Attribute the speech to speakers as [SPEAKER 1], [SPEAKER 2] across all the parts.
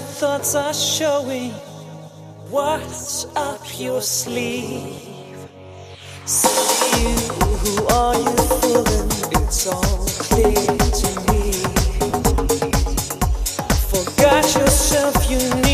[SPEAKER 1] thoughts are showing what's up your sleeve. So you, who are you fooling? It's all clear to me. Forgot yourself, you need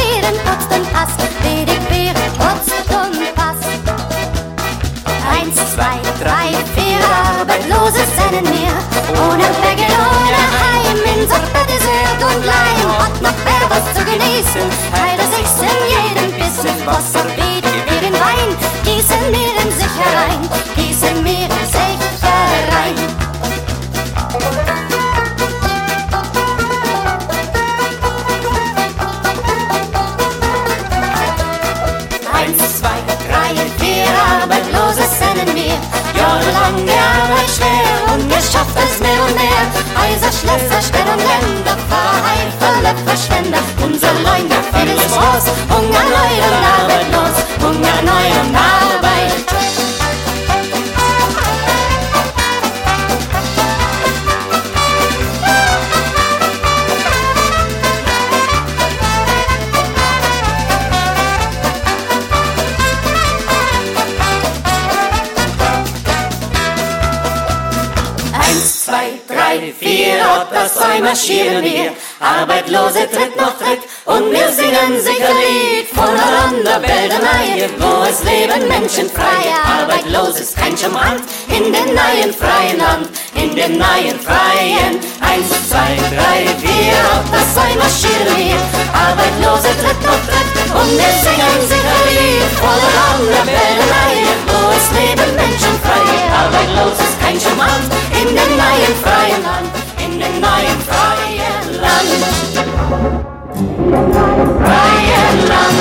[SPEAKER 1] Schweden, Obst und Ast, wenig Beere, Obst und
[SPEAKER 2] passt. Eins, zwei, drei, vier, arbeitslos ist mehr. Ohne Berge, ohne Heim, in Suppe, Dessert und Leim. Hat noch wer was zu genießen, teilt er sich's in jedem Bissen, Wasser, Schlösser, Städte und Länder, verheifele Verschwender. Unser Leugner, vieles groß, Arbeitslose Tritt noch Tritt und wir singen sicher Lied. Voneinander Beldenei, wo es leben menschenfrei. Arbeitlos ist kein Schmarrn in den neuen freien Land, in den neuen freien. Eins, zwei, drei, vier, und das zwei marschieren wir. Arbeitslose Tritt noch Tritt und wir singen sicher Lied. Voneinander Beldenei, wo es leben menschenfrei. Arbeitlos ist kein Schmarrn in den neuen freien Land, in den neuen freien Land. Freien Land.